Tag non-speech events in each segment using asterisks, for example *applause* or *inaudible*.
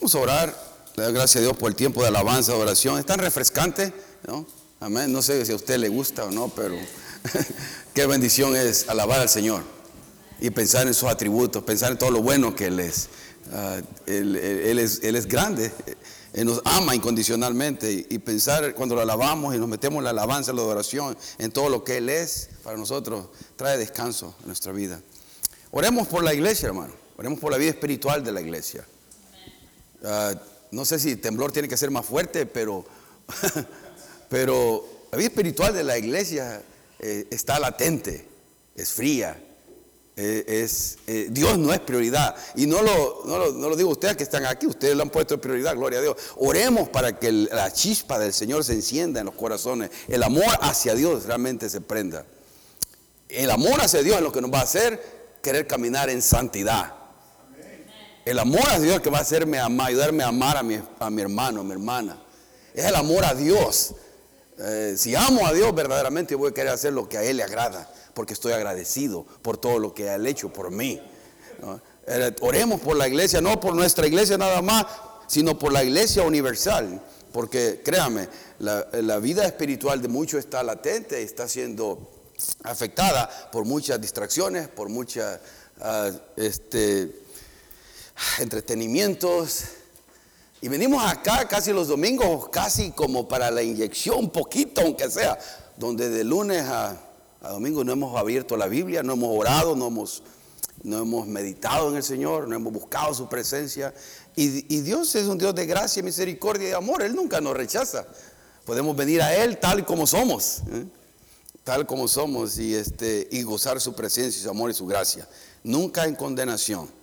Vamos a orar. Le doy gracias a Dios por el tiempo de alabanza, de oración. Es tan refrescante, ¿no? Amén. No sé si a usted le gusta o no, pero *laughs* qué bendición es alabar al Señor y pensar en sus atributos, pensar en todo lo bueno que Él es. Ah, él, es, él es grande, Él nos ama incondicionalmente y, pensar cuando lo alabamos y nos metemos en la alabanza, en la adoración, en todo lo que Él es, para nosotros trae descanso en nuestra vida. Oremos por la iglesia, hermano. Oremos por la vida espiritual de la iglesia. Ah, no sé si temblor tiene que ser más fuerte, pero, *laughs* pero la vida espiritual de la iglesia eh, está latente, es fría, eh, es, eh, Dios no es prioridad. Y no lo, no lo, digo ustedes que están aquí, ustedes lo han puesto en prioridad, gloria a Dios. Oremos para que la chispa del Señor se encienda en los corazones, el amor hacia Dios realmente se prenda. El amor hacia Dios es lo que nos va a hacer querer caminar en santidad. El amor a Dios que va a hacerme amar, ayudarme a amar a mi, a mi hermano, a mi hermana. Es el amor a Dios. Eh, si amo a Dios verdaderamente, voy a querer hacer lo que a Él le agrada, porque estoy agradecido por todo lo que Él ha hecho por mí. Eh, oremos por la iglesia, no por nuestra iglesia nada más, sino por la iglesia universal. Porque créame, la, la vida espiritual de muchos está latente, está siendo afectada por muchas distracciones, por muchas ah, este, entretenimientos. Y venimos acá casi los domingos, casi como para la inyección, poquito aunque sea, donde de lunes a, domingo no hemos abierto la Biblia, no hemos orado, no hemos, no hemos meditado en el Señor, no hemos buscado su presencia. Y, Dios es un Dios de gracia, misericordia y amor, Él nunca nos rechaza. Podemos venir a Él tal como somos, ¿eh? tal como somos y, este, y gozar su presencia, su amor y su gracia. Nunca en condenación.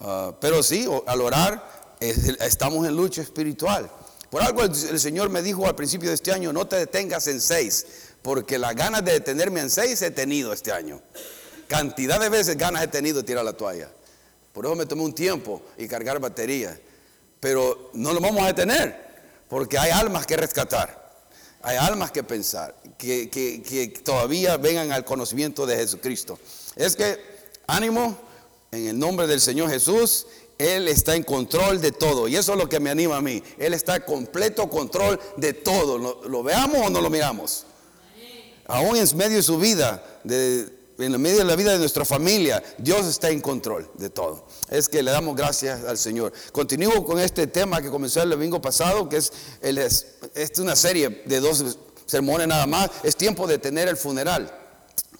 Ah, pero sí, al orar estamos en lucha espiritual. Por algo el, Señor me dijo al principio de este año, no te detengas en seis, porque las ganas de detenerme en seis he tenido este año. Cantidad de veces ganas he tenido de tirar la toalla. Por eso me tomé un tiempo y cargar batería. Pero no lo vamos a detener, porque hay almas que rescatar. Hay almas que pensar, que, que todavía vengan al conocimiento de Jesucristo. Es que, ánimo, en el nombre del Señor Jesús, Él está en control de todo. Y eso es lo que me anima a mí. Él está en completo control de todo. ¿Lo, veamos o no lo miramos? Aún en medio de su vida, en medio de la vida de nuestra familia, Dios está en control de todo. Es que le damos gracias al Señor. Continúo con este tema que comenzó el domingo pasado, que es, es una serie de dos sermones nada más. Es tiempo de tener el funeral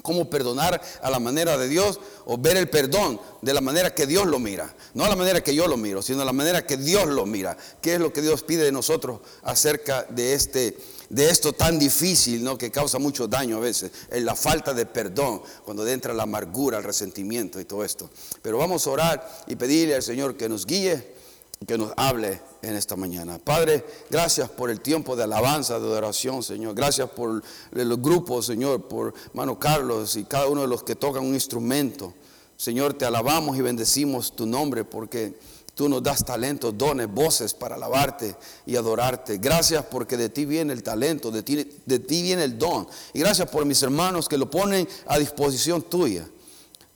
cómo perdonar a la manera de Dios o ver el perdón de la manera que Dios lo mira. No a la manera que yo lo miro, sino a la manera que Dios lo mira. ¿Qué es lo que Dios pide de nosotros acerca de este de esto tan difícil, ¿no? que causa mucho daño a veces, en la falta de perdón, cuando entra la amargura, el resentimiento y todo esto. Pero vamos a orar y pedirle al Señor que nos guíe que nos hable en esta mañana. Padre, gracias por el tiempo de alabanza, de adoración, Señor. Gracias por los grupos, Señor, por hermano Carlos y cada uno de los que tocan un instrumento. Señor, te alabamos y bendecimos tu nombre porque tú nos das talentos, dones, voces para alabarte y adorarte. Gracias porque de ti viene el talento, de ti, de ti viene el don. Y gracias por mis hermanos que lo ponen a disposición tuya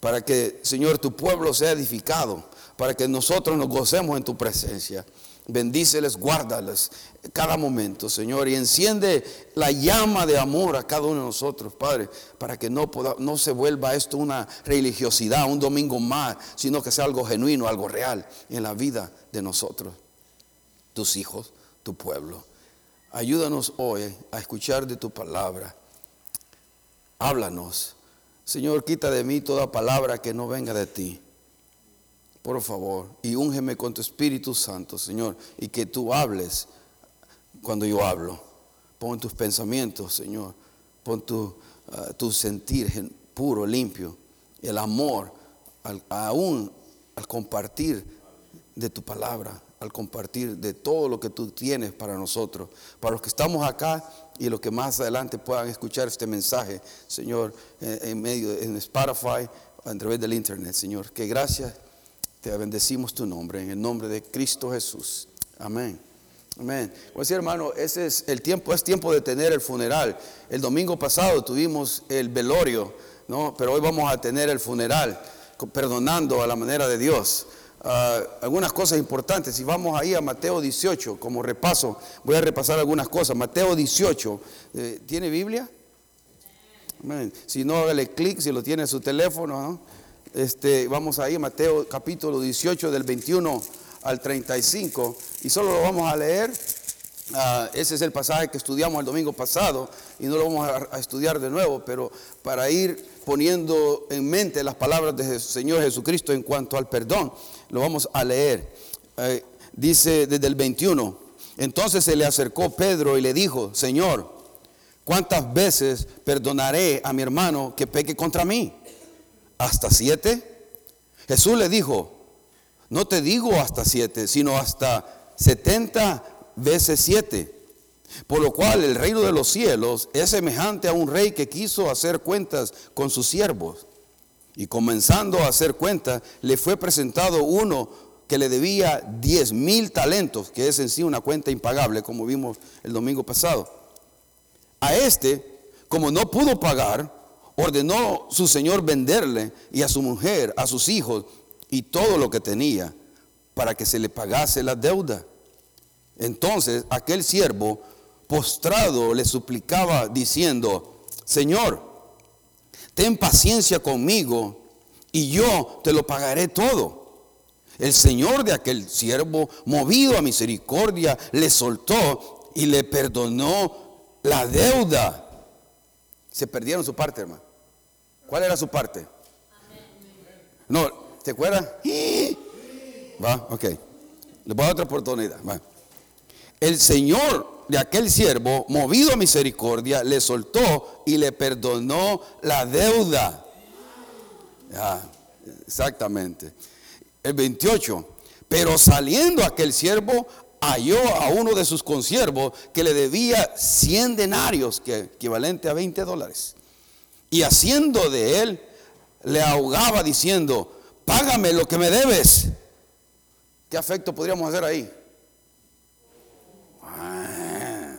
para que, Señor, tu pueblo sea edificado para que nosotros nos gocemos en tu presencia. Bendíceles, guárdales cada momento, Señor, y enciende la llama de amor a cada uno de nosotros, Padre, para que no, no se vuelva esto una religiosidad, un domingo más, sino que sea algo genuino, algo real en la vida de nosotros, tus hijos, tu pueblo. Ayúdanos hoy a escuchar de tu palabra. Háblanos. Señor, quita de mí toda palabra que no venga de ti por favor, y úngeme con tu Espíritu Santo, Señor, y que tú hables cuando yo hablo. Pon tus pensamientos, Señor, pon tu, ah, tu sentir puro, limpio, el amor, aún al compartir de tu palabra, al compartir de todo lo que tú tienes para nosotros, para los que estamos acá y los que más adelante puedan escuchar este mensaje, Señor, en, medio, en Spotify, a través del Internet, Señor. Que gracias te bendecimos tu nombre, en el nombre de Cristo Jesús. Amén. Amén. Pues sí, hermano, ese es el tiempo, es tiempo de tener el funeral. El domingo pasado tuvimos el velorio, ¿no? Pero hoy vamos a tener el funeral, perdonando a la manera de Dios. ah, algunas cosas importantes. Si vamos ahí a Mateo 18, como repaso, voy a repasar algunas cosas. Mateo 18, eh, ¿tiene Biblia? Si no, hágale clic, si lo tiene en su teléfono. Este, vamos ahí Mateo capítulo 18 del 21 al 35 y solo lo vamos a leer. Ah, ese es el pasaje que estudiamos el domingo pasado y no lo vamos a, estudiar de nuevo, pero para ir poniendo en mente las palabras del Señor Jesucristo en cuanto al perdón, lo vamos a leer. Eh, dice desde el 21, entonces se le acercó Pedro y le dijo, Señor, ¿cuántas veces perdonaré a mi hermano que peque contra mí? ¿Hasta siete? Jesús le dijo, no te digo hasta siete, sino hasta setenta veces siete. Por lo cual el reino de los cielos es semejante a un rey que quiso hacer cuentas con sus siervos. Y comenzando a hacer cuentas, le fue presentado uno que le debía diez mil talentos, que es en sí una cuenta impagable, como vimos el domingo pasado. A este, como no pudo pagar, ordenó su señor venderle y a su mujer, a sus hijos, y todo lo que tenía para que se le pagase la deuda. Entonces aquel siervo postrado le suplicaba diciendo, Señor, ten paciencia conmigo y yo te lo pagaré todo. El Señor de aquel siervo, movido a misericordia, le soltó y le perdonó la deuda. Se perdieron su parte, hermano. ¿Cuál era su parte? No, ¿Te acuerdas? *gasps* Va, ok. Le voy a dar otra oportunidad. El Señor de aquel siervo, movido a misericordia, le soltó y le perdonó la deuda. exactamente. El 28. Pero saliendo aquel siervo, halló a uno de sus consiervos que le debía 100 denarios, que equivalente a 20 dólares. Y haciendo de él, le ahogaba diciendo, págame lo que me debes. ¿Qué afecto podríamos hacer ahí? Ah,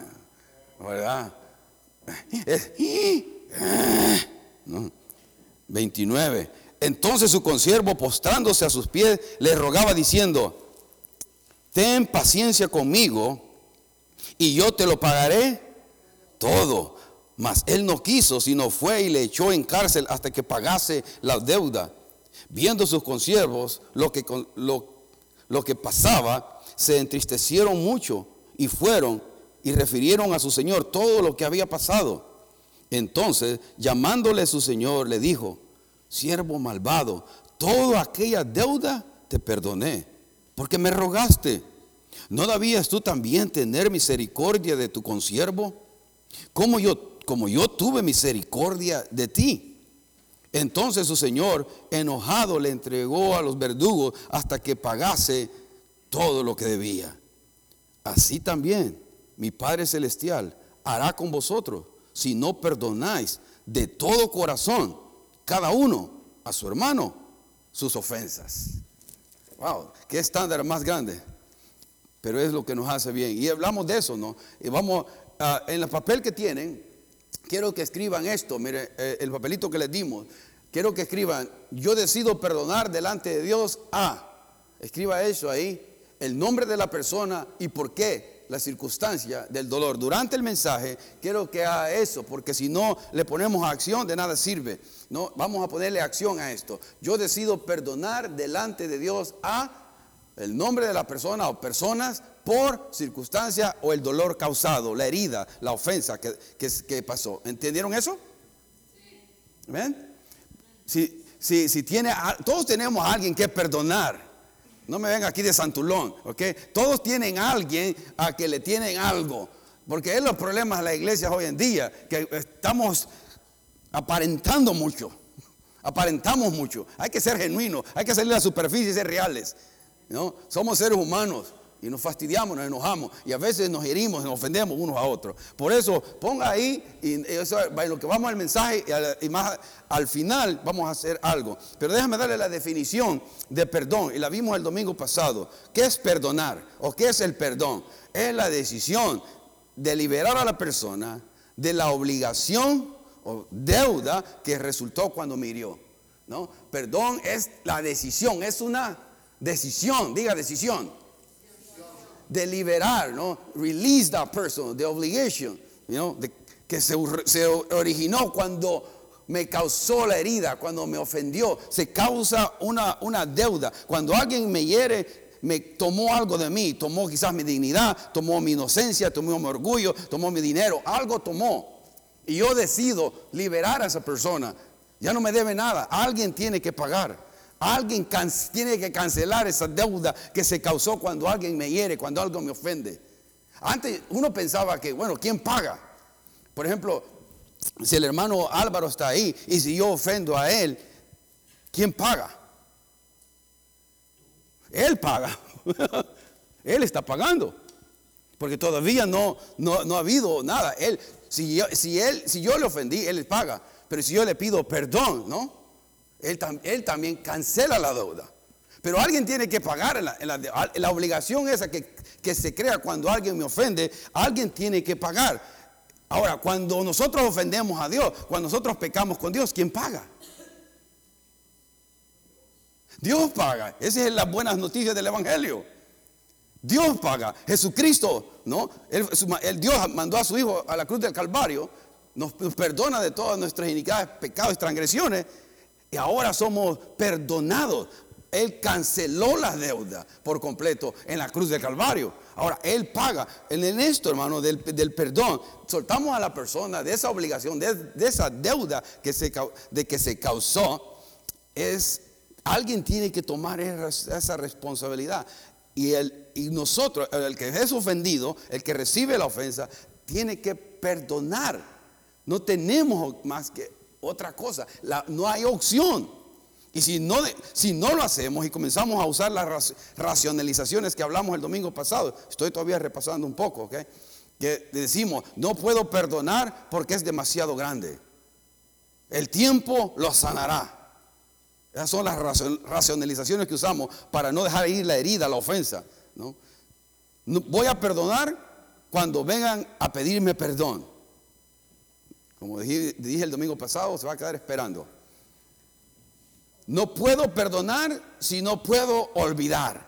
¿Verdad? 29. Entonces su consiervo, postrándose a sus pies, le rogaba diciendo, ten paciencia conmigo y yo te lo pagaré todo. Mas él no quiso, sino fue y le echó en cárcel hasta que pagase la deuda. Viendo sus consiervos lo que, lo, lo que pasaba, se entristecieron mucho y fueron y refirieron a su señor todo lo que había pasado. Entonces, llamándole su señor, le dijo, siervo malvado, toda aquella deuda te perdoné, porque me rogaste. ¿No debías tú también tener misericordia de tu consiervo? Como yo, como yo tuve misericordia de ti. Entonces su señor, enojado, le entregó a los verdugos hasta que pagase todo lo que debía. Así también mi Padre Celestial hará con vosotros si no perdonáis de todo corazón cada uno a su hermano sus ofensas. Wow, qué estándar más grande. Pero es lo que nos hace bien. Y hablamos de eso, ¿no? Y vamos, en el papel que tienen, quiero que escriban esto, mire, eh, el papelito que les dimos. Quiero que escriban, yo decido perdonar delante de Dios a. Escriba eso ahí, el nombre de la persona y por qué, la circunstancia del dolor. Durante el mensaje quiero que haga eso, porque si no le ponemos acción, de nada sirve. No, vamos a ponerle acción a esto. Yo decido perdonar delante de Dios a el nombre de la persona o personas por circunstancia o el dolor causado, la herida, la ofensa que, que, pasó. ¿Entendieron eso? ¿Ven? Si, si, si tiene, todos tenemos a alguien que perdonar. No me venga aquí de Santulón, ¿ok? Todos tienen a alguien a que le tienen algo. Porque es los problemas de la iglesia hoy en día, que estamos aparentando mucho. Aparentamos mucho. Hay que ser genuinos, hay que salir a la superficie y ser reales. ¿no? Somos seres humanos y nos fastidiamos, nos enojamos y a veces nos herimos, nos ofendemos unos a otros. Por eso ponga ahí y eso, lo que vamos al mensaje y, más al final vamos a hacer algo. Pero déjame darle la definición de perdón y la vimos el domingo pasado. ¿Qué es perdonar o qué es el perdón? Es la decisión de liberar a la persona de la obligación o deuda que resultó cuando murió. ¿no? Perdón es la decisión, es una decisión, diga decisión. De liberar, ¿no? Release that person, the obligation, you know, que se, se originó cuando me causó la herida, cuando me ofendió. Se causa una, una deuda. Cuando alguien me hiere, me tomó algo de mí, tomó quizás mi dignidad, tomó mi inocencia, tomó mi orgullo, tomó mi dinero, algo tomó. Y yo decido liberar a esa persona. Ya no me debe nada, alguien tiene que pagar. Alguien tiene que cancelar esa deuda que se causó cuando alguien me hiere, cuando algo me ofende. Antes uno pensaba que, bueno, ¿quién paga? Por ejemplo, si el hermano Álvaro está ahí y si yo ofendo a él, ¿quién paga? Él paga. *laughs* él está pagando. Porque todavía no, no, ha habido nada. Él, si yo, si, él, si yo le ofendí, él paga. Pero si yo le pido perdón, ¿no? Él, él también cancela la deuda. Pero alguien tiene que pagar la, obligación esa que, se crea cuando alguien me ofende. Alguien tiene que pagar. Ahora, cuando nosotros ofendemos a Dios, cuando nosotros pecamos con Dios, ¿quién paga? Dios paga. Esas son las buenas noticias del Evangelio. Dios paga. Jesucristo, ¿no? El, Dios mandó a su Hijo a la cruz del Calvario, nos, perdona de todas nuestras iniquidades, pecados y transgresiones, y ahora somos perdonados. Él canceló la deuda por completo en la cruz del Calvario. Ahora, Él paga. En esto, hermano, del, perdón, soltamos a la persona de esa obligación, de, esa deuda que se, de que se causó, es Alguien tiene que tomar esa responsabilidad. Y, el, y nosotros, el que es ofendido, el que recibe la ofensa, tiene que perdonar. No tenemos más que otra cosa. no hay opción. Y si no, lo hacemos y comenzamos a usar las racionalizaciones que hablamos el domingo pasado, estoy todavía repasando un poco, ¿ok? Que decimos, no puedo perdonar porque es demasiado grande. El tiempo lo sanará. Esas son las racionalizaciones que usamos para no dejar ir la herida, la ofensa. ¿no? voy a perdonar cuando vengan a pedirme perdón. Como dije, el domingo pasado, se va a quedar esperando. No puedo perdonar si no puedo olvidar.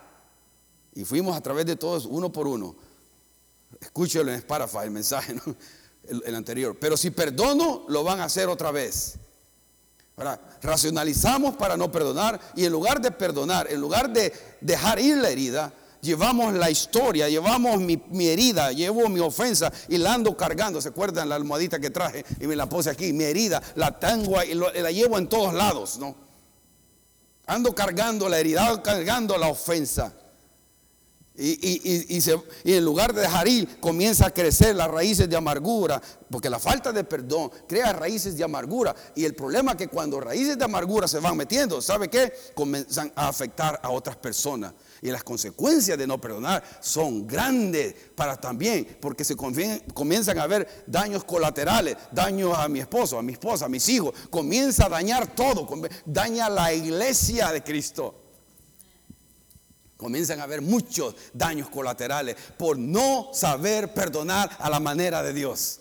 Y fuimos a través de todos, uno por uno. Escúchelo en Spotify, el mensaje, el anterior. Pero si perdono, lo van a hacer otra vez. Racionalizamos para no perdonar y en lugar de perdonar, en lugar de dejar ir la herida, llevamos la historia, llevamos mi, herida, llevo mi ofensa y la ando cargando. ¿Se acuerdan la almohadita que traje y me la puse aquí? Mi herida la tengo y la llevo en todos lados, ¿no? Ando cargando la herida, cargando la ofensa. Y, en lugar de dejar ir, comienza a crecer las raíces de amargura, porque la falta de perdón crea raíces de amargura. Y el problema es que cuando raíces de amargura se van metiendo, ¿sabe qué? Comienzan a afectar a otras personas. Y las consecuencias de no perdonar son grandes para también, porque se comienzan a haber daños colaterales, daños a mi esposo, a mi esposa, a mis hijos. Comienza a dañar todo, daña la iglesia de Cristo comienzan a haber muchos daños colaterales por no saber perdonar a la manera de Dios.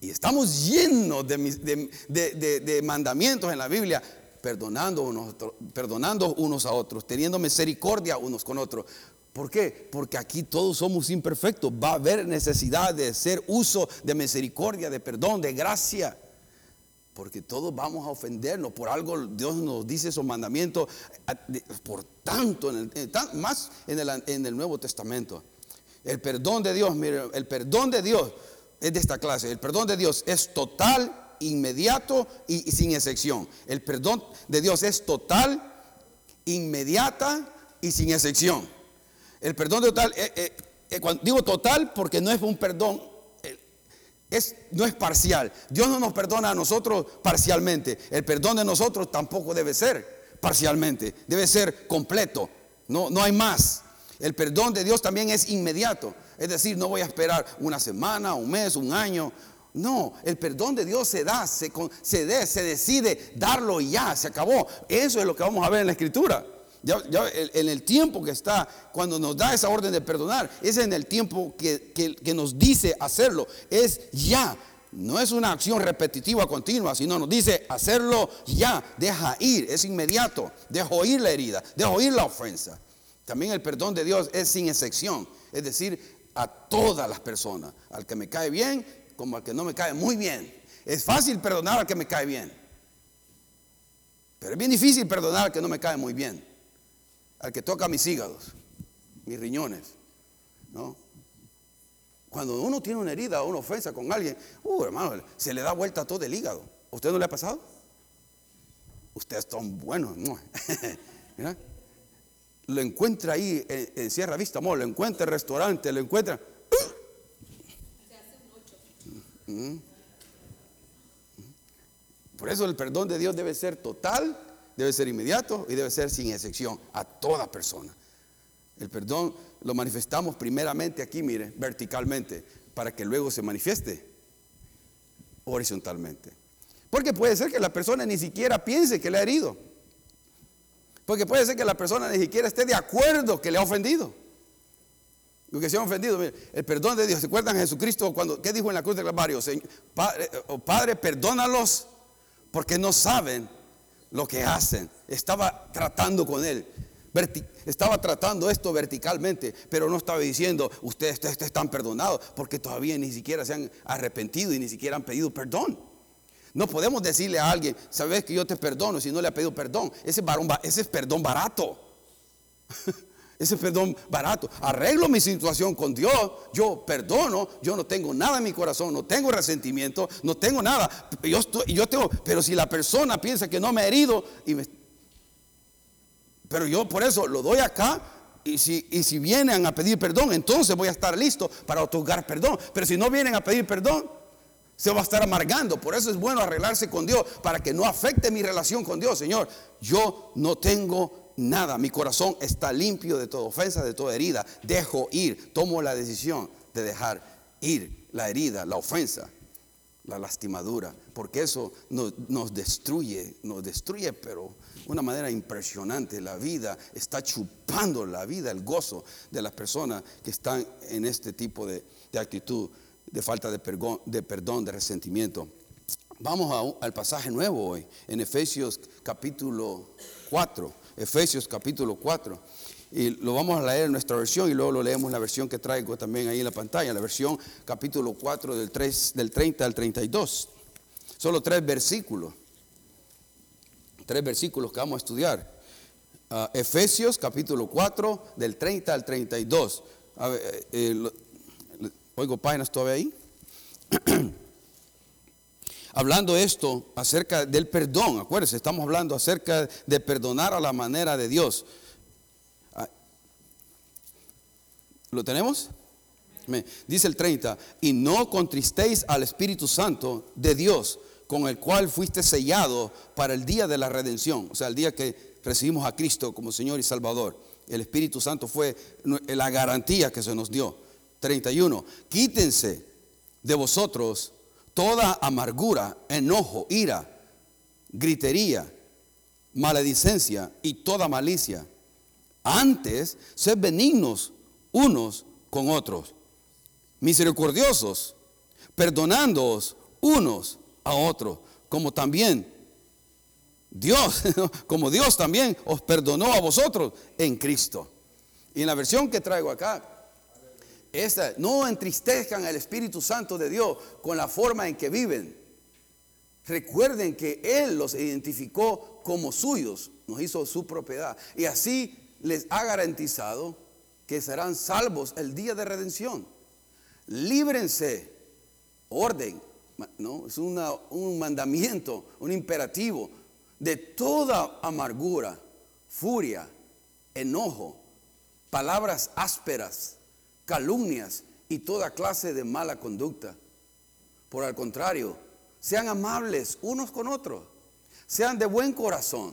Y estamos llenos de, mandamientos en la Biblia, perdonando unos, perdonando unos a otros, teniendo misericordia unos con otros. ¿Por qué? Porque aquí todos somos imperfectos. Va a haber necesidad de hacer uso de misericordia, de perdón, de gracia. Porque todos vamos a ofendernos. Por algo Dios nos dice esos mandamientos. Por tanto, más en el, en el Nuevo Testamento. El perdón de Dios, mire, el perdón de Dios es de esta clase. El perdón de Dios es total, inmediato y, sin excepción. El perdón de Dios es total, inmediata y sin excepción. El perdón total, eh, eh, eh, digo total porque no es un perdón no es parcial. Dios no nos perdona a nosotros parcialmente. El perdón de nosotros tampoco debe ser parcialmente. Debe ser completo. No, no hay más. El perdón de Dios también es inmediato. Es decir, no voy a esperar una semana, un mes, un año. No, el perdón de Dios se da, se, se, se decide darlo ya, se acabó. Eso es lo que vamos a ver en la escritura. Ya, en el tiempo que está, cuando nos da esa orden de perdonar, es en el tiempo que, nos dice hacerlo. Es ya. No es una acción repetitiva continua, sino nos dice hacerlo ya, deja ir, es inmediato, dejo ir la herida, dejo ir la ofensa. También el perdón de Dios es sin excepción, es decir, a todas las personas, al que me cae bien como al que no me cae muy bien. Es fácil perdonar al que me cae bien, pero es bien difícil perdonar al que no me cae muy bien, al que toca mis hígados, mis riñones, ¿no? Cuando uno tiene una herida o una ofensa con alguien, uh, hermano, se le da vuelta todo el hígado. ¿A usted no le ha pasado? Ustedes son buenos. *laughs* Mira, lo encuentra ahí en, Sierra Vista Amor, lo encuentra en el restaurante, lo encuentra. Por eso el perdón de Dios debe ser total, debe ser inmediato y debe ser sin excepción a toda persona. El perdón lo manifestamos primeramente aquí, mire, verticalmente, para que luego se manifieste horizontalmente. Porque puede ser que la persona ni siquiera piense que le ha herido. Porque puede ser que la persona ni siquiera esté de acuerdo que le ha ofendido. Lo que se ha ofendido, mire, el perdón de Dios. ¿Se acuerdan de Jesucristo cuando, qué dijo en la cruz de Calvario? Padre, oh, padre, perdónalos porque no saben lo que hacen. Estaba tratando con él estaba tratando esto verticalmente, pero no estaba diciendo, ustedes, están perdonados, porque todavía ni siquiera se han arrepentido y ni siquiera han pedido perdón. No podemos decirle a alguien, sabes que yo te perdono si no le ha pedido perdón. Ese, ese es perdón barato. *laughs* ese es perdón barato. Arreglo mi situación con Dios. Yo perdono. Yo no tengo nada en mi corazón. No tengo resentimiento. No tengo nada. Yo, yo tengo, pero si la persona piensa que no me ha herido pero yo por eso lo doy acá y si, y si vienen a pedir perdón, entonces voy a estar listo para otorgar perdón. Pero si no vienen a pedir perdón, se va a estar amargando. Por eso es bueno arreglarse con Dios, para que no afecte mi relación con Dios. Señor, yo no tengo nada. Mi corazón está limpio de toda ofensa, de toda herida. Dejo ir. Tomo la decisión de dejar ir la herida, la ofensa, la lastimadura. Porque eso nos, destruye, nos destruye, pero una manera impresionante. La vida está chupando la vida, el gozo de las personas que están en este tipo de, actitud, de falta de de, perdón, de resentimiento. Vamos al pasaje nuevo hoy, en Efesios capítulo 4. Efesios capítulo 4. Y lo vamos a leer en nuestra versión y luego lo leemos en la versión que traigo también ahí en la pantalla, la versión capítulo 4 del, 3, del 30 al 32. Solo tres versículos tres versículos que vamos a estudiar. Ah, Efesios capítulo 4 del 30 al 32. Eh, eh, oigo páginas todavía ahí. *clears throat* hablando esto acerca del perdón, acuérdense, estamos hablando acerca de perdonar a la manera de Dios. Ah, ¿Lo tenemos? Dice el 30, y no contristéis al Espíritu Santo de Dios con el cual fuiste sellado para el día de la redención, o sea, el día que recibimos a Cristo como Señor y Salvador. El Espíritu Santo fue la garantía que se nos dio. 31. Quítense de vosotros toda amargura, enojo, ira, gritería, maledicencia y toda malicia. Antes, sed benignos unos con otros, misericordiosos, perdonándoos unos a otro, como también Dios, *laughs* como Dios también os perdonó a vosotros en Cristo. Y en la versión que traigo acá, no entristezcan al Espíritu Santo de Dios con la forma en que viven. Recuerden que Él los identificó como suyos, nos hizo su propiedad. Y así les ha garantizado que serán salvos el día de redención. Líbrense, orden, no, es un mandamiento, un imperativo de toda amargura, furia, enojo, palabras ásperas, calumnias y toda clase de mala conducta. Por el contrario, sean amables unos con otros, sean de buen corazón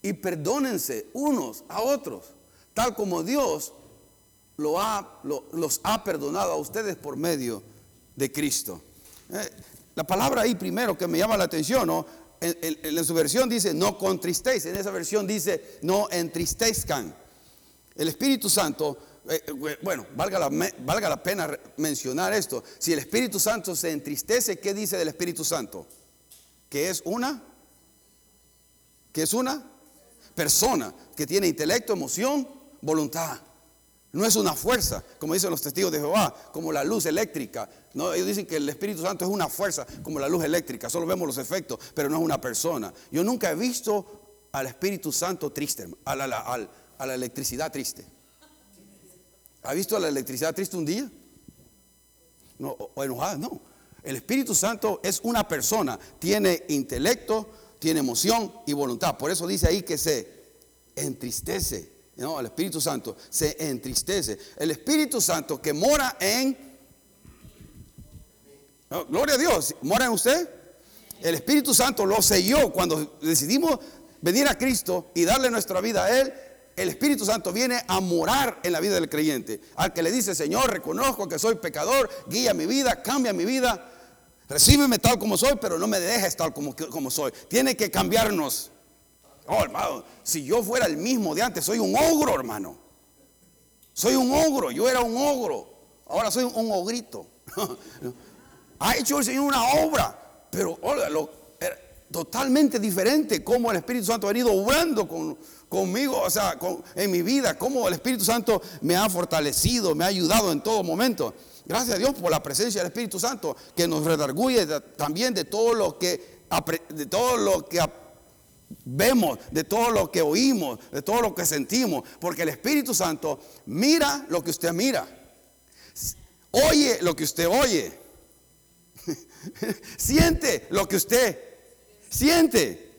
y perdónense unos a otros, tal como Dios los ha perdonado a ustedes por medio de Cristo. Eh, la palabra ahí primero que me llama la atención, ¿no? En, su versión dice no contristéis, en esa versión dice no entristezcan. El Espíritu Santo bueno, valga la, valga la pena mencionar esto. Si el Espíritu Santo se entristece, ¿qué dice del Espíritu Santo? Que es una, que es una persona que tiene intelecto, emoción, voluntad. No es una fuerza, como dicen los testigos de Jehová, como la luz eléctrica. No, ellos dicen que el Espíritu Santo es una fuerza, como la luz eléctrica. Solo vemos los efectos, pero no es una persona. Yo nunca he visto al Espíritu Santo triste, a la electricidad triste. ¿Ha visto la electricidad triste un día? No, o enojada, no. El Espíritu Santo es una persona, tiene intelecto, tiene emoción y voluntad. Por eso dice ahí que se entristece. No, el Espíritu Santo se entristece. El Espíritu Santo que mora en... gloria a Dios, ¿mora en usted? El Espíritu Santo lo selló cuando decidimos venir a Cristo y darle nuestra vida a Él. El Espíritu Santo viene a morar en la vida del creyente. Al que le dice, Señor, reconozco que soy pecador, guía mi vida, cambia mi vida, recíbeme tal como soy, pero no me dejes tal como, como soy. Tiene que cambiarnos. Oh, hermano, si yo fuera el mismo de antes, soy un ogro, hermano. Soy un ogro, yo era un ogro. Ahora soy un ogrito. *laughs* ha hecho el Señor una obra, pero totalmente diferente como el Espíritu Santo ha venido obrando conmigo, o sea, en mi vida, como el Espíritu Santo me ha fortalecido, me ha ayudado en todo momento. Gracias a Dios por la presencia del Espíritu Santo que nos redarguye también de todo lo que de todo lo que vemos, de todo lo que oímos, de todo lo que sentimos, porque el Espíritu Santo mira lo que usted mira, oye lo que usted oye, *laughs* siente lo que usted siente.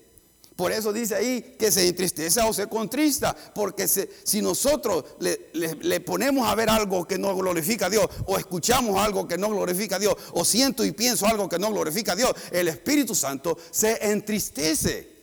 Por eso dice ahí que se entristece o se contrista, porque si nosotros le, le, ponemos a ver algo que no glorifica a Dios, o escuchamos algo que no glorifica a Dios, o siento y pienso algo que no glorifica a Dios, el Espíritu Santo se entristece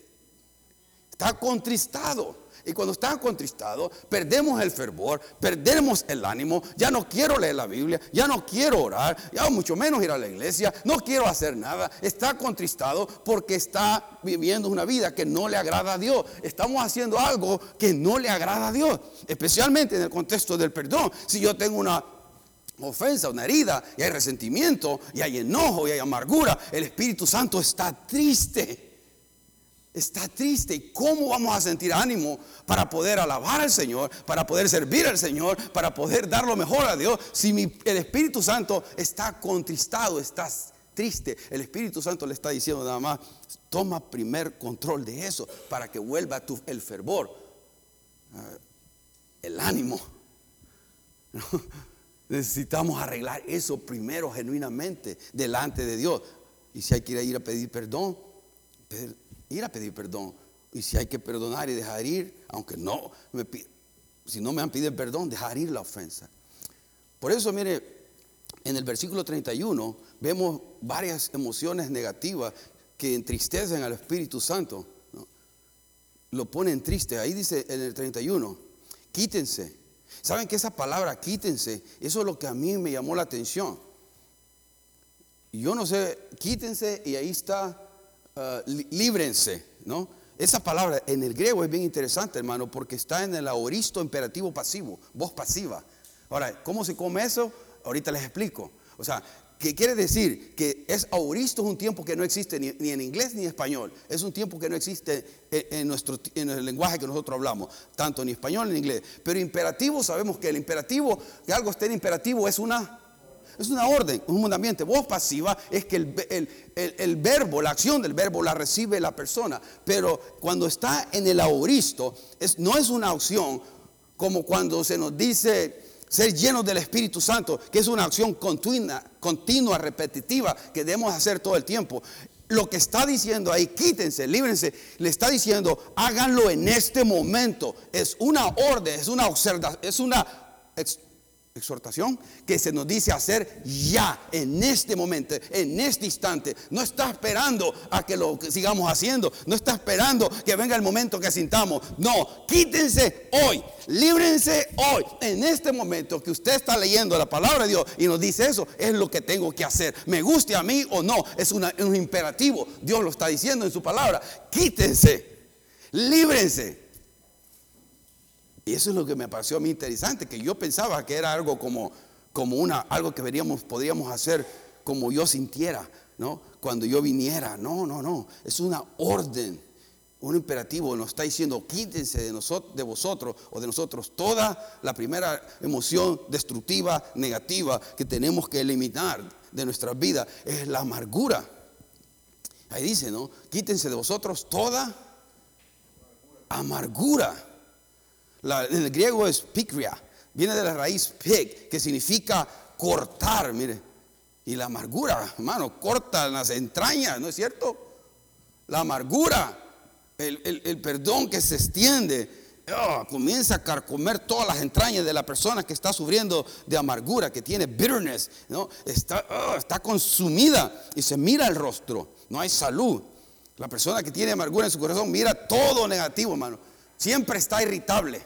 está contristado. Y cuando está contristado, perdemos el fervor, perdemos el ánimo. Ya no quiero leer la Biblia, ya no quiero orar, ya mucho menos ir a la iglesia, no quiero hacer nada. Está contristado porque está viviendo una vida que no le agrada a Dios. Estamos haciendo algo que no le agrada a Dios, especialmente en el contexto del perdón. Si yo tengo una ofensa, una herida, y hay resentimiento, y hay enojo, y hay amargura, el Espíritu Santo está triste está triste. ¿Y cómo vamos a sentir ánimo para poder alabar al Señor, para poder servir al Señor, para poder dar lo mejor a Dios si el Espíritu Santo está contristado, estás triste? El Espíritu Santo le está diciendo nada más, toma primer control de eso para que vuelva tu, el fervor, ah, el ánimo. *laughs* Necesitamos arreglar eso primero genuinamente delante de Dios. Y si hay que ir a pedir perdón, ir a pedir perdón. Y si hay que perdonar y dejar ir, aunque no si no me han pedido perdón, dejar ir la ofensa. Por eso, mire, en el versículo 31 vemos varias emociones negativas que entristecen al Espíritu Santo. Lo ponen triste. Ahí dice en el 31, quítense. ¿Saben que esa palabra quítense? Eso es lo que a mí me llamó la atención. Yo no sé, quítense y ahí está líbrense, ¿no? Esa palabra en el griego es bien interesante, hermano, porque está en el aoristo imperativo pasivo, voz pasiva. Ahora, ¿cómo se come eso? Ahorita les explico. O sea, ¿qué quiere decir? Que es aoristo es un tiempo que no existe ni, en inglés ni en español. Es un tiempo que no existe en, nuestro, en el lenguaje que nosotros hablamos, tanto en español ni en inglés. Pero imperativo, sabemos que el imperativo, que algo esté en imperativo, es una es una orden, un mandamiento. Voz pasiva es que el, verbo, la acción del verbo la recibe la persona. Pero cuando está en el auristo, no es una acción como cuando se nos dice ser llenos del Espíritu Santo, que es una acción continua, continua, repetitiva, que debemos hacer todo el tiempo. Lo que está diciendo ahí, quítense, líbrense, le está diciendo, háganlo en este momento. Es una orden, es una observación, es una exhortación que se nos dice hacer ya, en este momento, en este instante. No está esperando a que lo sigamos haciendo, no está esperando que venga el momento que sintamos. No, quítense hoy, líbrense hoy, en este momento que usted está leyendo la palabra de Dios y nos dice eso, es lo que tengo que hacer. Me guste a mí o no, es, un imperativo. Dios lo está diciendo en su palabra. Quítense, líbrense. Y eso es lo que me pareció a mí interesante, que yo pensaba que era algo como, como una, algo que veríamos, podríamos hacer como yo sintiera, ¿no? Cuando yo viniera. No, no, no. Es una orden, un imperativo. Nos está diciendo, quítense de, nosotros, de vosotros o de nosotros toda la primera emoción destructiva, negativa que tenemos que eliminar de nuestra vida es la amargura. Ahí dice, ¿no? Quítense de vosotros toda amargura. En el griego es pikria, viene de la raíz pig, que significa cortar, mire. Y la amargura, hermano, corta las entrañas, ¿no es cierto? La amargura, el, perdón que se extiende, oh, comienza a carcomer todas las entrañas de la persona que está sufriendo de amargura, que tiene bitterness, ¿no? Está, oh, está consumida y se mira el rostro, no hay salud. La persona que tiene amargura en su corazón mira todo negativo, hermano. Siempre está irritable.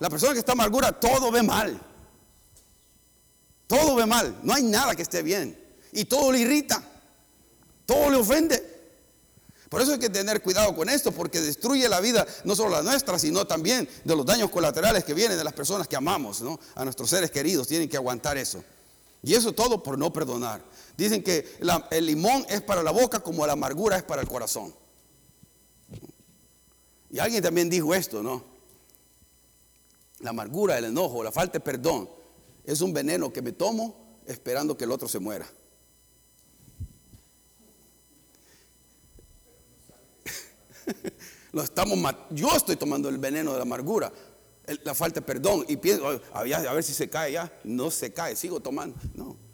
La persona que está amargura todo ve mal. Todo ve mal. No hay nada que esté bien. Y todo le irrita. Todo le ofende. Por eso hay que tener cuidado con esto, porque destruye la vida, no solo la nuestra, sino también de los daños colaterales que vienen de las personas que amamos. A nuestros seres queridos. Tienen que aguantar eso. Y eso todo por no perdonar. Dicen que el limón es para la boca como la amargura es para el corazón. Y alguien también dijo esto, ¿no? La amargura, el enojo, la falta de perdón es un veneno que me tomo esperando que el otro se muera. *laughs* Lo estamos yo estoy tomando el veneno de la amargura, la falta de perdón y pienso, a ver si se cae ya. No se cae, sigo tomando. No.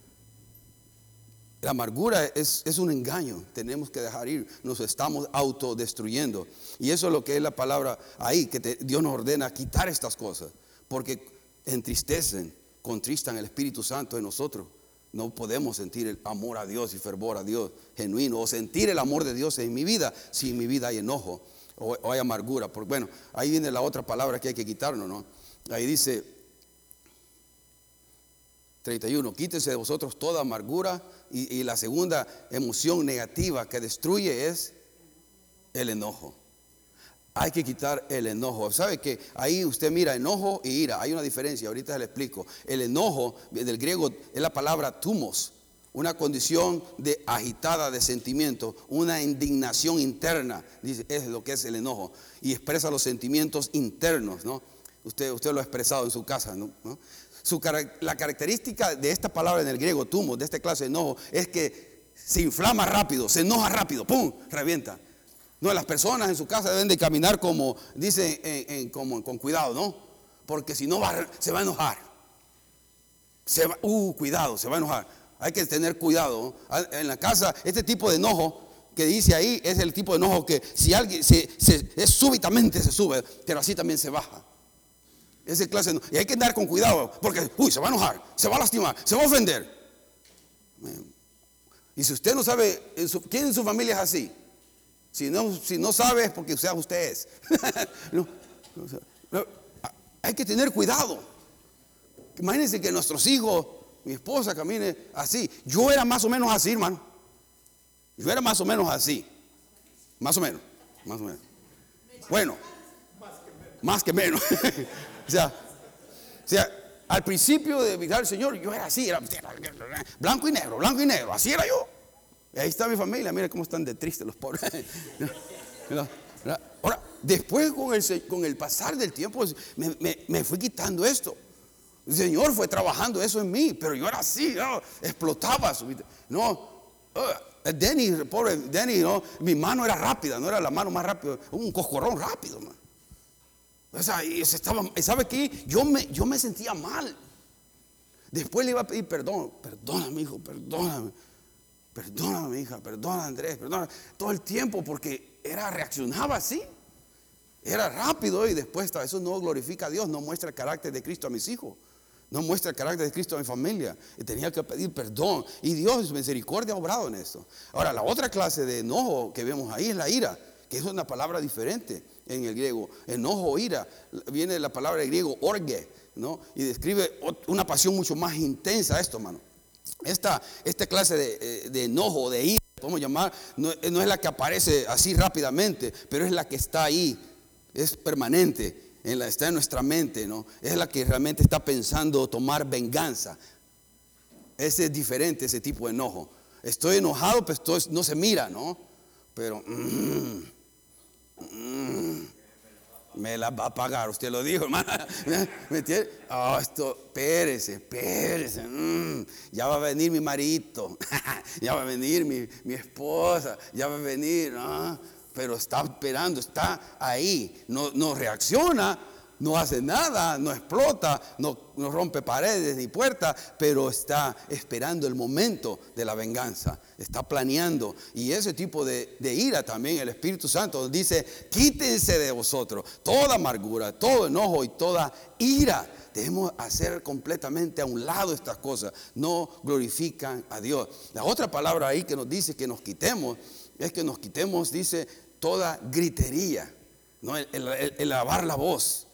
La amargura es, un engaño, tenemos que dejar ir, nos estamos autodestruyendo. Y eso es lo que es la palabra ahí, que Dios nos ordena quitar estas cosas, porque entristecen, contristan el Espíritu Santo en nosotros. No podemos sentir el amor a Dios y fervor a Dios genuino, o sentir el amor de Dios en mi vida si en mi vida hay enojo o, hay amargura. Porque, bueno, ahí viene la otra palabra que hay que quitarnos, ¿no? Ahí dice 31, quítese de vosotros toda amargura y, la segunda emoción negativa que destruye es el enojo. Hay que quitar el enojo. ¿Sabe que ahí usted mira enojo y ira? Hay una diferencia, ahorita le explico. El enojo del griego es la palabra tumos, una condición de agitada de sentimiento, una indignación interna, dice, es lo que es el enojo. Y expresa los sentimientos internos, ¿no? Usted, usted lo ha expresado en su casa, ¿no? La característica de esta palabra en el griego, tumo, de esta clase de enojo, es que se inflama rápido, se enoja rápido, ¡pum! Revienta. No, las personas en su casa deben de caminar como, dice, como, con cuidado, ¿no? Porque si no se va a enojar. Se va, uh, cuidado, se va a enojar. Hay que tener cuidado. En la casa, este tipo de enojo que dice ahí es el tipo de enojo que si alguien se, es súbitamente se sube, pero así también se baja. Ese clase Y hay que andar con cuidado, porque, uy, se va a enojar, se va a lastimar, se va a ofender. Y si usted no sabe, ¿quién en su familia es así? Si no, si no sabe es porque sea usted es. hay que tener cuidado. Imagínense que nuestros hijos, mi esposa camine así. Yo era más o menos así, hermano. Yo era más o menos así. Más o menos. Más o menos. Bueno, más que menos. *laughs* *laughs* O sea, o sea, al principio de mirar al Señor, yo era así, era blanco y negro, blanco y negro, así era yo. Y ahí está mi familia, mira cómo están de tristes los pobres. *laughs* Ahora, después con el, con el pasar del tiempo, me, me, fui quitando esto. El Señor fue trabajando eso en mí, pero yo era así, explotaba. No, uh, Denny, pobre Denny, no, mi mano era rápida, no era la mano más rápida, un coscorrón rápido. Man. O sea, y estaba, ¿sabe qué? Yo me, yo me sentía mal. Después le iba a pedir perdón. Perdóname, hijo, perdóname. Perdóname, hija, perdóname, Andrés, perdóname. Todo el tiempo porque era, reaccionaba así. Era rápido y después eso no glorifica a Dios, no muestra el carácter de Cristo a mis hijos. No muestra el carácter de Cristo a mi familia. Y tenía que pedir perdón. Y Dios, su misericordia, ha obrado en esto. Ahora, la otra clase de enojo que vemos ahí es la ira, que es una palabra diferente en el griego. Enojo, ira, viene de la palabra griego orge, ¿no? Y describe una pasión mucho más intensa esto, hermano. Esta, esta clase de, eh, de enojo, de ira, podemos llamar, no, no es la que aparece así rápidamente, pero es la que está ahí, es permanente está en nuestra mente, ¿no? Es la que realmente está pensando tomar venganza. Ese es diferente, ese tipo de enojo. Estoy enojado, pero no se mira, ¿no? Pero mm, mm, me la va a pagar. Usted lo dijo, *laughs* hermana. ¿Me entiende? Oh, esto, espérese, espérese. Mm, ya va a venir mi marito. *laughs* ya va a venir mi, mi esposa. Ya va a venir. ¿no? Pero está esperando, está ahí. No, no reacciona no hace nada, no explota, no, rompe paredes ni puertas, pero está esperando el momento de la venganza, está planeando. Y ese tipo de, ira también el Espíritu Santo dice, quítense de vosotros toda amargura, todo enojo y toda ira. Debemos hacer completamente a un lado estas cosas, no glorifican a Dios. La otra palabra ahí que nos dice que nos quitemos, es que nos quitemos, dice, toda gritería, ¿no? el lavar la voz.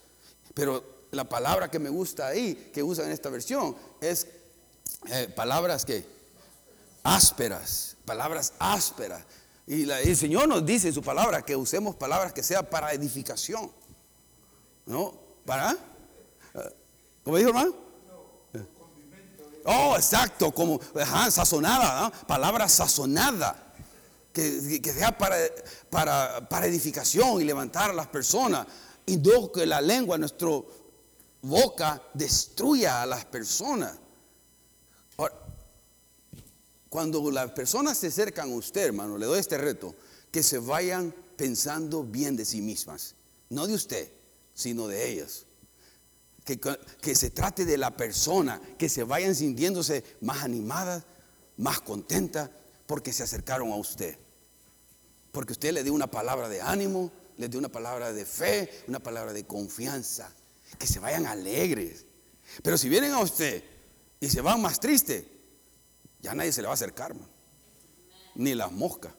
Pero la palabra que me gusta ahí, que usan en esta versión, es eh, palabras que ásperas, palabras ásperas. Y el Señor nos dice en su palabra que usemos palabras que sean para edificación. ¿No? ¿Para? Eh, ¿Cómo dijo hermano? Oh, exacto, como sazonada, palabra sazonada. Que, sea para, para, para edificación y levantar a las personas y no que la lengua, nuestra boca, destruya a las personas. cuando las personas se acercan a usted, hermano, le doy este reto, que se vayan pensando bien de sí mismas, no de usted, sino de ellas. Que, que se trate de la persona, que se vayan sintiéndose más animadas, más contentas, porque se acercaron a usted. Porque usted le dio una palabra de ánimo, les dé una palabra de fe, una palabra de confianza. Que se vayan alegres. Pero si vienen a usted y se van más tristes, ya nadie se le va a acercar, ni las moscas.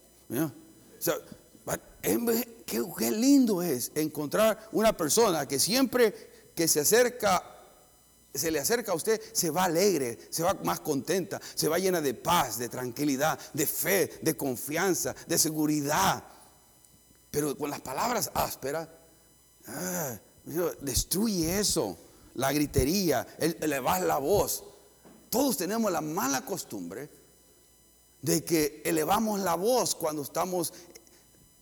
qué, qué lindo es encontrar una persona que siempre que se acerca se le acerca a usted, se va alegre, se va más contenta, se va llena de paz, de tranquilidad, de fe, de confianza, de seguridad. Pero con las palabras ásperas, ah, destruye eso. La gritería, elevar la voz. Todos tenemos la mala costumbre de que elevamos la voz cuando estamos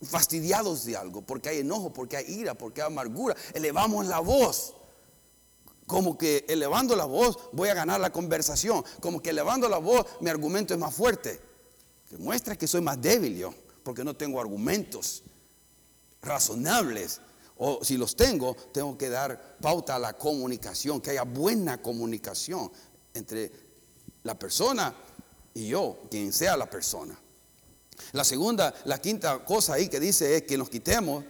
fastidiados de algo, porque hay enojo, porque hay ira, porque hay amargura. Elevamos la voz. Como que elevando la voz voy a ganar la conversación. Como que elevando la voz mi argumento es más fuerte. Que muestra que soy más débil yo, porque no tengo argumentos razonables. O si los tengo, tengo que dar pauta a la comunicación, que haya buena comunicación entre la persona y yo, quien sea la persona. La segunda, la quinta cosa ahí que dice es que nos quitemos,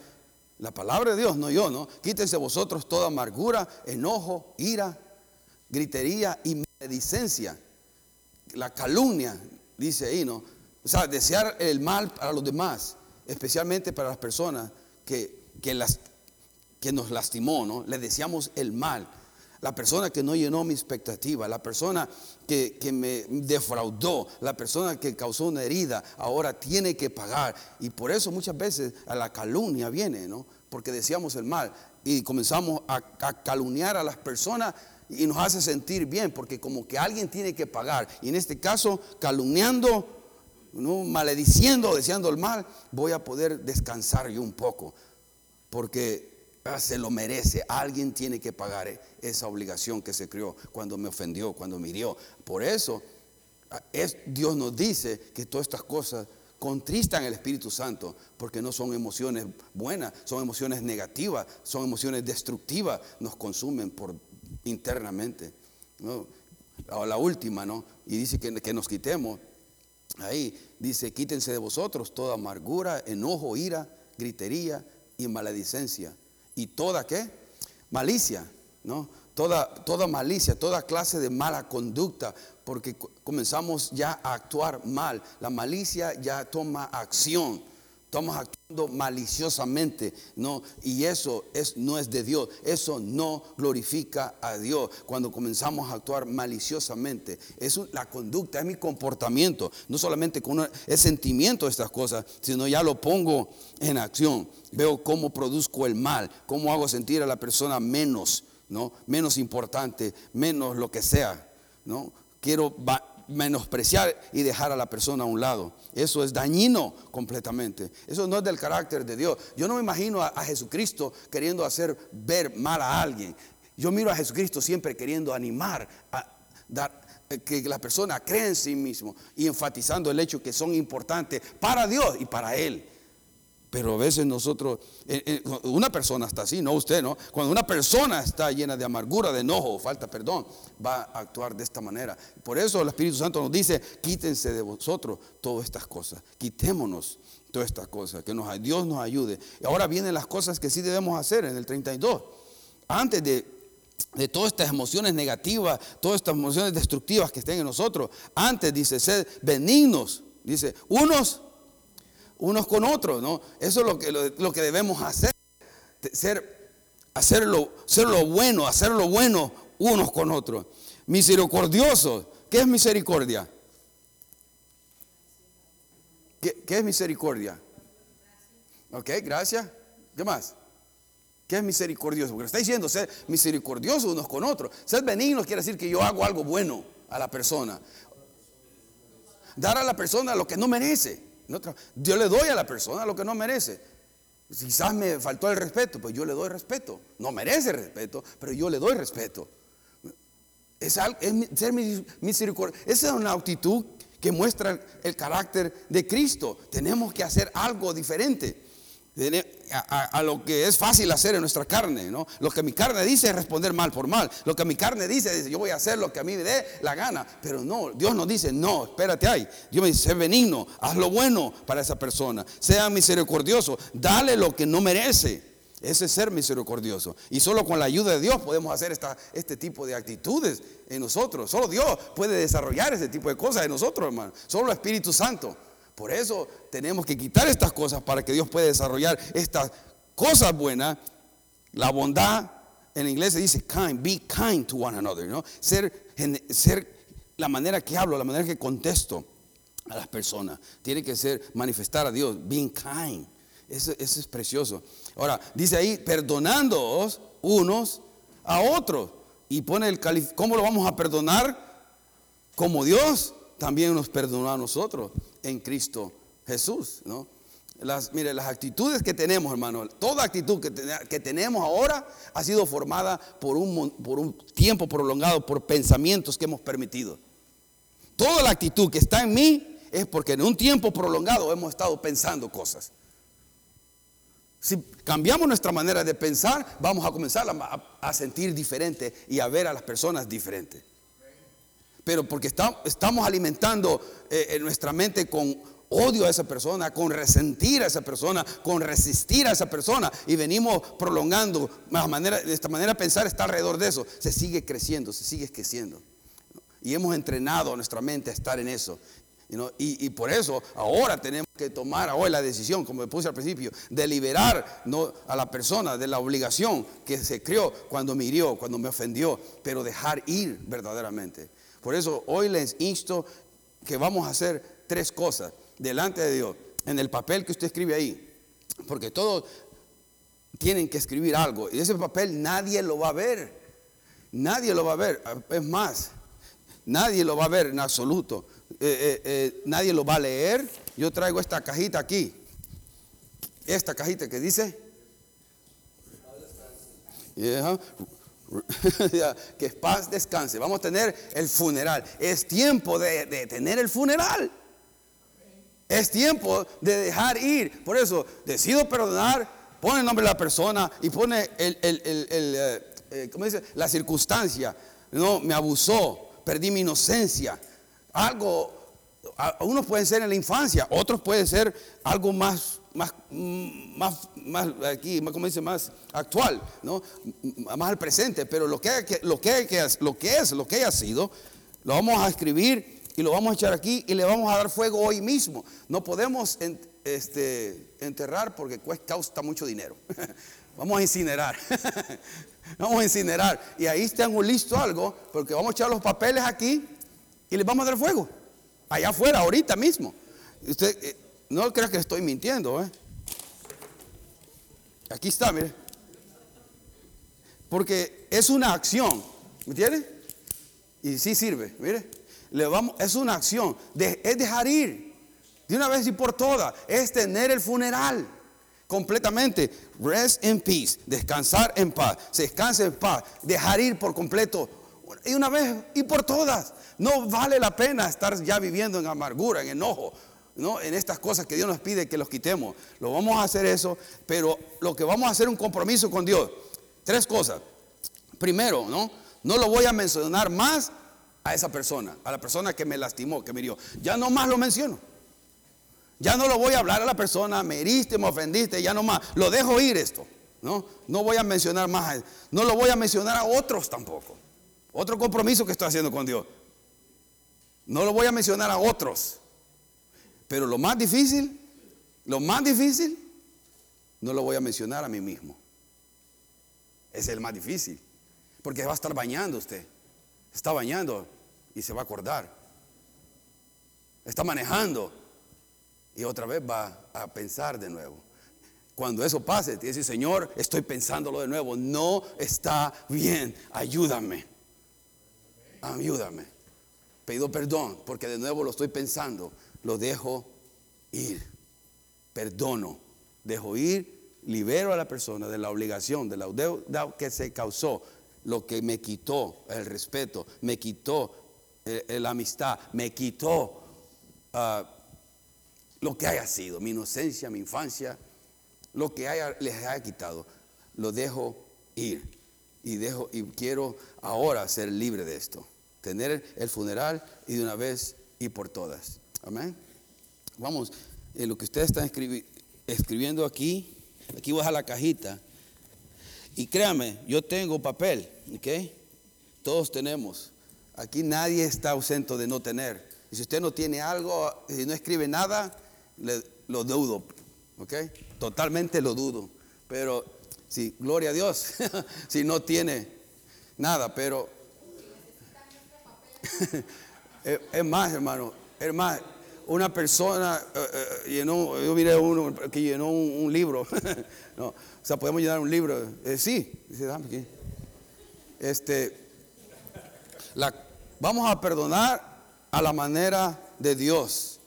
la palabra de Dios, no yo, ¿no? Quítense vosotros toda amargura, enojo, ira, gritería y maledicencia. La calumnia, dice ahí, ¿no? O sea, desear el mal para los demás, especialmente para las personas que, nos lastimó, ¿no? Le deseamos el mal. La persona que no llenó mi expectativa, la persona que, me defraudó, la persona que causó una herida, ahora tiene que pagar. Y por eso muchas veces a la calumnia viene, ¿no? Porque deseamos el mal y comenzamos a, a calumniar a las personas y nos hace sentir bien, porque como que alguien tiene que pagar. Y en este caso, calumniando no malediciendo, deseando el mal, voy a poder descansar yo un poco, porque ah, se lo merece. Alguien tiene que pagar eh, esa obligación que se creó cuando me ofendió, cuando me hirió. Por eso ah, Dios nos dice que todas estas cosas contristan el Espíritu Santo, porque no son emociones buenas, son emociones negativas, son emociones destructivas, nos consumen por internamente. La última, ¿no? Y dice que, que nos quitemos Ahí dice, quítense de vosotros toda amargura, enojo, ira, gritería y maledicencia. ¿Y toda qué? Malicia, ¿no? Toda, toda malicia, toda clase de mala conducta, porque comenzamos ya a actuar mal. La malicia ya toma acción, Estamos actuando maliciosamente, ¿no? Y eso es, no es de Dios. Eso no glorifica a Dios. Cuando comenzamos a actuar maliciosamente, es la conducta, es mi comportamiento. No solamente con el sentimiento de estas cosas, sino ya lo pongo en acción. Veo cómo produzco el mal, cómo hago sentir a la persona menos, ¿no? Menos importante, menos lo que sea, ¿no? Quiero menospreciar y dejar a la persona a un lado. Eso es dañino completamente. Eso no es del carácter de Dios. Yo no me imagino a, Jesucristo queriendo hacer ver mal a alguien. Yo miro a Jesucristo siempre queriendo animar, a dar, eh, que la persona cree en sí mismo y enfatizando el hecho que son importantes para Dios y para Él. Pero a veces nosotros, eh, eh, una persona está así, no usted, ¿no? Cuando una persona está llena de amargura, de enojo, falta perdón, va a actuar de esta manera. Por eso el Espíritu Santo nos dice, quítense de vosotros todas estas cosas, quitémonos todas estas cosas, que Dios nos ayude. Y ahora vienen las cosas que sí debemos hacer en el 32. Antes de, de todas estas emociones negativas, todas estas emociones destructivas que estén en nosotros, antes dice, sed benignos, dice, unos unos con otros, ¿no? Eso es lo que, lo, que debemos hacer, ser, ser lo bueno, hacer lo bueno unos con otros. Misericordiosos, ¿qué es misericordia? ¿Qué, es misericordia? Ok, gracias. ¿Qué más? ¿Qué es misericordioso? Porque está diciendo ser misericordiosos unos con otros. Ser benignos quiere decir que yo hago algo bueno a la persona. Dar a la persona lo que no merece. Yo le doy a la persona lo que no merece. Quizás me faltó el respeto, pues yo le doy respeto. No merece respeto, pero yo le doy respeto. Es, ser. Esa es una actitud que muestra el carácter de Cristo. Tenemos que hacer algo diferente a, lo que es fácil hacer en nuestra carne, ¿no? Lo que mi carne dice es responder mal por mal. Lo que mi carne dice es yo voy a hacer lo que a mí me dé la gana. Pero no, Dios nos dice, no, espérate ahí. Dios me dice, sé benigno, haz lo bueno para esa persona. Sea misericordioso, dale lo que no merece. Ese es ser misericordioso. Y solo con la ayuda de Dios podemos hacer esta, este tipo de actitudes en nosotros. Solo Dios puede desarrollar ese tipo de cosas en nosotros, hermano. Solo el Espíritu Santo. Por eso tenemos que quitar estas cosas para que Dios pueda desarrollar estas cosas buenas. La bondad, en inglés se dice kind, be kind to one another, ¿no? Ser, ser la manera que hablo, la manera que contesto a las personas. Tiene que ser manifestar a Dios, being kind. Eso, es precioso. Ahora, dice ahí, perdonándoos unos a otros. Y pone el ¿cómo lo vamos a perdonar? Como Dios también nos perdonó a nosotros en Cristo Jesús, ¿no? Las, mire, las actitudes que tenemos, hermano, toda actitud que, que tenemos ahora ha sido formada por un, por un tiempo prolongado, por pensamientos que hemos permitido. Toda la actitud que está en mí es porque en un tiempo prolongado hemos estado pensando cosas. Si cambiamos nuestra manera de pensar, vamos a comenzar a, a sentir diferente y a ver a las personas diferentes pero porque estamos alimentando eh, en nuestra mente con odio a esa persona, con resentir a esa persona, con resistir a esa persona y venimos prolongando manera, esta manera pensar está alrededor de eso, se sigue creciendo, se sigue creciendo. Y hemos entrenado a nuestra mente a estar en eso. y, por eso ahora tenemos que tomar hoy la decisión, como me puse al principio, de liberar a la persona de la obligación que se creó cuando me hirió, cuando me ofendió, pero dejar ir verdaderamente. Por eso hoy les insto que vamos a hacer tres cosas delante de Dios, en el papel que usted escribe ahí, porque todos tienen que escribir algo, y ese papel nadie lo va a ver, nadie lo va a ver, es más, nadie lo va a ver en absoluto, eh, eh, eh, nadie lo va a leer, yo traigo esta cajita aquí, esta cajita que dice, *laughs* que paz descanse. Vamos a tener el funeral. Es tiempo de, tener el funeral. Es tiempo de dejar ir. Por eso decido perdonar, pone el nombre de la persona y pone el, eh, eh, dice? La circunstancia. No, me abusó, perdí mi inocencia. Algo, unos pueden ser en la infancia, otros pueden ser algo más más, más, más aquí, como dice, más actual, ¿no? más al presente, pero lo que, lo, que, lo que es, lo que haya sido, lo vamos a escribir y lo vamos a echar aquí y le vamos a dar fuego hoy mismo. No podemos este, enterrar porque cuesta mucho dinero. *laughs* Vamos a incinerar. *laughs* vamos a incinerar. Y ahí tengo listo algo, porque vamos a echar los papeles aquí y les vamos a dar fuego. Allá afuera, ahorita mismo. Usted eh, no crea que estoy mintiendo, ¿eh? Aquí está, mire. Porque es una acción, ¿me entiende? Y sí sirve, mire. Le vamos, es una acción, es dejar ir de una vez y por todas, es tener el funeral completamente. Rest in peace, descansar en paz, se descansa en paz, dejar ir por completo y una vez y por todas. No vale la pena estar ya viviendo en amargura, en enojo, ¿no? en estas cosas que Dios nos pide que los quitemos. Lo vamos a hacer eso, pero lo que vamos a hacer un compromiso con Dios. Tres cosas. Primero, ¿no? No lo voy a mencionar más a esa persona, a la persona que me lastimó, que me dio. Ya no más lo menciono. Ya no lo voy a hablar a la persona, me heriste, me ofendiste, ya no más. Lo dejo ir esto. No, no voy a mencionar más. No lo voy a mencionar a otros tampoco. Otro compromiso que estoy haciendo con Dios. No lo voy a mencionar a otros. Pero lo más difícil, lo más difícil, no lo voy a mencionar a mí mismo. Es el más difícil. Porque va a estar bañando usted. Está bañando y se va a acordar. Está manejando y otra vez va a pensar de nuevo. Cuando eso pase, te dice, Señor, estoy pensándolo de nuevo. No está bien. Ayúdame. Ayúdame. Pido perdón porque de nuevo lo estoy pensando. Lo dejo ir. Perdono. Dejo ir. Libero a la persona de la obligación, de la deuda que se causó. Lo que me quitó el respeto, me quitó eh, la amistad, me quitó... Uh, lo que haya sido, mi inocencia, mi infancia, lo que les haya quitado, lo dejo ir. Y, dejo, y quiero ahora ser libre de esto. Tener el funeral y de una vez y por todas. Amén. Vamos, en lo que ustedes están escribiendo aquí, aquí voy a la cajita. Y créame, yo tengo papel, ¿ok? Todos tenemos. Aquí nadie está ausente de no tener. Y si usted no tiene algo, y no escribe nada, lo dudo, ¿ok? Totalmente lo dudo. Pero, sí, gloria a Dios, *laughs* si no tiene nada, pero... *laughs* es más, hermano, más, una persona eh, eh, llenó, yo miré uno que llenó un, libro, *laughs* no, o sea, podemos llenar un libro, eh, sí, dice, dame aquí. Este, la, vamos a perdonar a la manera de Dios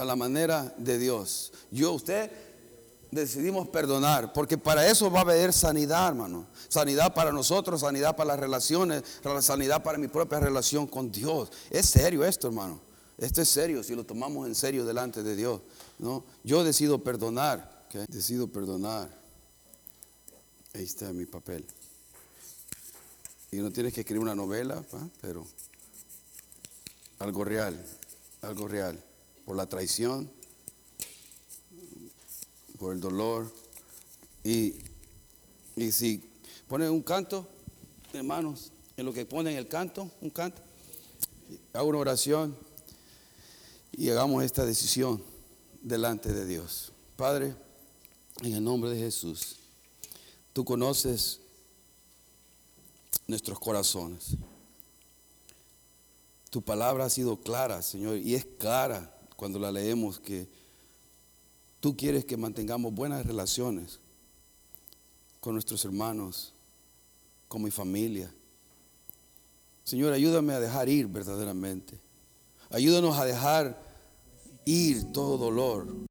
a la manera de Dios. Yo, usted, decidimos perdonar, porque para eso va a haber sanidad, hermano. Sanidad para nosotros, sanidad para las relaciones, sanidad para mi propia relación con Dios. Es serio esto, hermano. Esto es serio si lo tomamos en serio delante de Dios. ¿no? Yo decido perdonar. Decido perdonar. Ahí está mi papel. Y no tienes que escribir una novela, pero algo real, algo real por la traición, por el dolor. Y, y si ponen un canto, hermanos, en lo que ponen el canto, un canto, hago una oración y hagamos esta decisión delante de Dios. Padre, en el nombre de Jesús, tú conoces nuestros corazones. Tu palabra ha sido clara, Señor, y es clara cuando la leemos que tú quieres que mantengamos buenas relaciones con nuestros hermanos, con mi familia. Señor, ayúdame a dejar ir verdaderamente. Ayúdanos a dejar ir todo dolor,